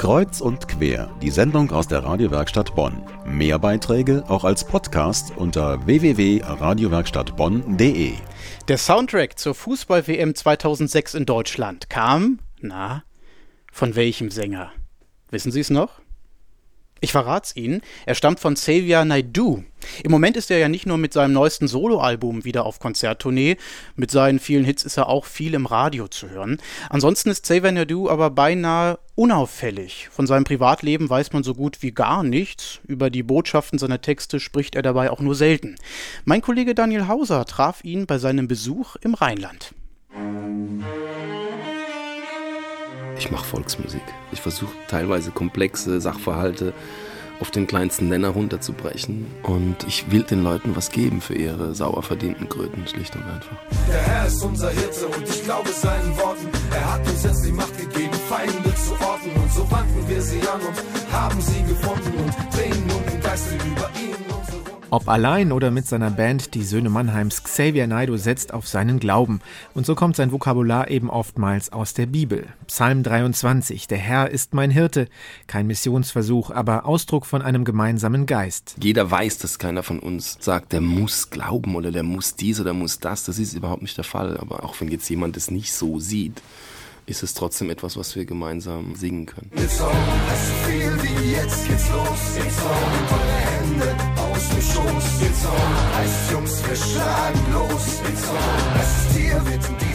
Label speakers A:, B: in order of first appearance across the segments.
A: Kreuz und quer, die Sendung aus der Radiowerkstatt Bonn. Mehr Beiträge auch als Podcast unter www.radiowerkstattbonn.de.
B: Der Soundtrack zur Fußball-WM 2006 in Deutschland kam, na, von welchem Sänger? Wissen Sie es noch? Ich verrat's Ihnen, er stammt von Xavier Naidoo. Im Moment ist er ja nicht nur mit seinem neuesten Soloalbum wieder auf Konzerttournee, mit seinen vielen Hits ist er auch viel im Radio zu hören. Ansonsten ist Xavier Naidoo aber beinahe unauffällig. Von seinem Privatleben weiß man so gut wie gar nichts. Über die Botschaften seiner Texte spricht er dabei auch nur selten. Mein Kollege Daniel Hauser traf ihn bei seinem Besuch im Rheinland.
C: Ich mache Volksmusik. Ich versuche teilweise komplexe Sachverhalte auf den kleinsten Nenner runterzubrechen. Und ich will den Leuten was geben für ihre sauer verdienten Kröten, schlicht und einfach.
D: Der Herr ist unser Hirte und ich glaube seinen Worten. Er hat uns jetzt die Macht gegeben, Feinde zu orten. Und so wandten wir sie an und haben sie gefunden und drehen
B: Ob allein oder mit seiner Band, die Söhne Mannheims, Xavier Naidoo setzt auf seinen Glauben. Und so kommt sein Vokabular eben oftmals aus der Bibel. Psalm 23, der Herr ist mein Hirte. Kein Missionsversuch, aber Ausdruck von einem gemeinsamen Geist.
C: Jeder weiß, dass keiner von uns sagt, der muss glauben oder der muss dies oder muss das. Das ist überhaupt nicht der Fall. Aber auch wenn jetzt jemand es nicht so sieht, ist es trotzdem etwas, was wir gemeinsam singen können. It's on, viel wie jetzt geht's los. It's on, Hände aus dem Schoß. It's on, heißt Jungs, wir schlagen los. It's on,
B: das Tier wird in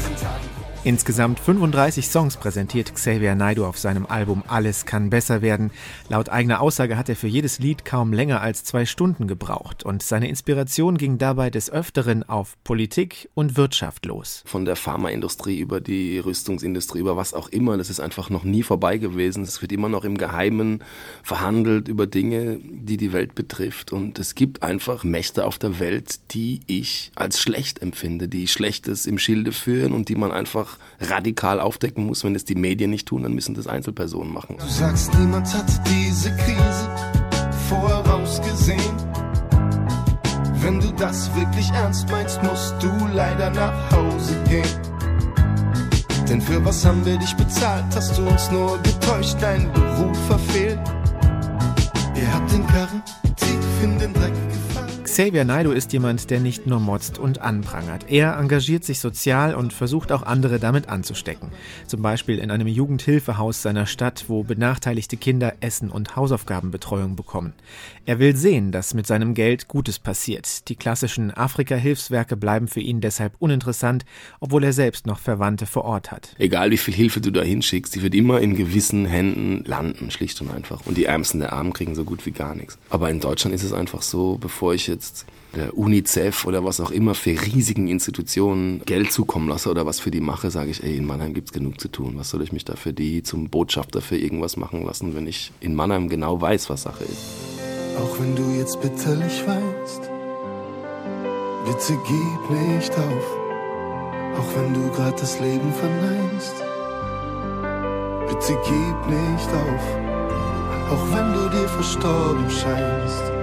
B: Insgesamt 35 Songs präsentiert Xavier Naidoo auf seinem Album Alles kann besser werden. Laut eigener Aussage hat er für jedes Lied kaum länger als zwei Stunden gebraucht und seine Inspiration ging dabei des Öfteren auf Politik und Wirtschaft los.
C: Von der Pharmaindustrie über die Rüstungsindustrie, über was auch immer, das ist einfach noch nie vorbei gewesen. Es wird immer noch im Geheimen verhandelt über Dinge, die die Welt betrifft und es gibt einfach Mächte auf der Welt, die ich als schlecht empfinde, die Schlechtes im Schilde führen und die man einfach radikal aufdecken muss. Wenn es die Medien nicht tun, dann müssen das Einzelpersonen machen.
D: Du sagst, niemand hat diese Krise vorausgesehen. Wenn du das wirklich ernst meinst, musst du leider nach Hause gehen. Denn für was haben wir dich bezahlt? Hast du uns nur getäuscht, dein Beruf verfehlt? Ihr habt den Karren
B: Xavier Naidoo ist jemand, der nicht nur motzt und anprangert. Er engagiert sich sozial und versucht auch andere damit anzustecken. Zum Beispiel in einem Jugendhilfehaus seiner Stadt, wo benachteiligte Kinder Essen und Hausaufgabenbetreuung bekommen. Er will sehen, dass mit seinem Geld Gutes passiert. Die klassischen Afrika-Hilfswerke bleiben für ihn deshalb uninteressant, obwohl er selbst noch Verwandte vor Ort hat.
C: Egal wie viel Hilfe du da hinschickst, die wird immer in gewissen Händen landen, schlicht und einfach. Und die Ärmsten der Armen kriegen so gut wie gar nichts. Aber in Deutschland ist es einfach so, bevor ich jetzt jetzt der UNICEF oder was auch immer für riesigen Institutionen Geld zukommen lasse oder was für die mache, sage ich, ey, in Mannheim gibt es genug zu tun. Was soll ich mich da für die zum Botschafter für irgendwas machen lassen, wenn ich in Mannheim genau weiß, was Sache ist.
D: Auch wenn du jetzt bitterlich weinst, bitte gib nicht auf. Auch wenn du gerade das Leben verneinst, bitte gib nicht auf. Auch wenn du dir verstorben scheinst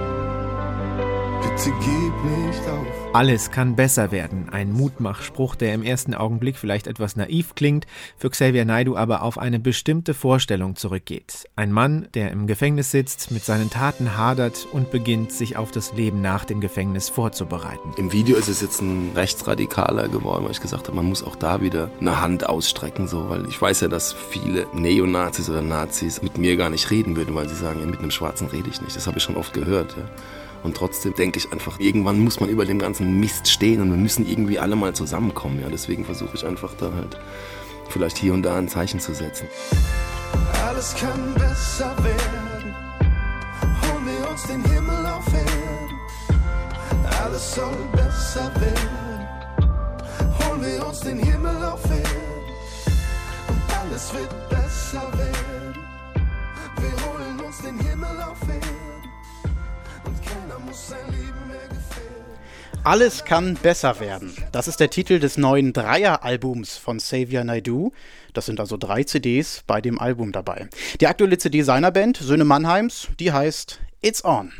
D: bitte gib nicht auf.
B: Alles kann besser werden. Ein Mutmachspruch, der im ersten Augenblick vielleicht etwas naiv klingt, für Xavier Naidu aber auf eine bestimmte Vorstellung zurückgeht. Ein Mann, der im Gefängnis sitzt, mit seinen Taten hadert und beginnt, sich auf das Leben nach dem Gefängnis vorzubereiten.
C: Im Video ist es jetzt ein Rechtsradikaler geworden, weil ich gesagt habe, man muss auch da wieder eine Hand ausstrecken, so, weil ich weiß ja, dass viele Neonazis oder Nazis mit mir gar nicht reden würden, weil sie sagen, ja, mit einem Schwarzen rede ich nicht. Das habe ich schon oft gehört. Ja. Und trotzdem denke ich einfach, irgendwann muss man über dem ganzen Mist stehen und wir müssen irgendwie alle mal zusammenkommen. Ja, deswegen versuche ich einfach da halt vielleicht hier und da ein Zeichen zu setzen.
D: Alles kann besser werden. Holen wir uns den Himmel auf Erden. Alles soll besser werden. Holen wir uns den Himmel auf Erden. Und alles wird besser werden.
B: Alles kann besser werden. Das ist der Titel des neuen Dreier-Albums von Xavier Naidoo. Das sind also drei CDs bei dem Album dabei. Die aktuelle CD seiner Band, Söhne Mannheims, die heißt It's On.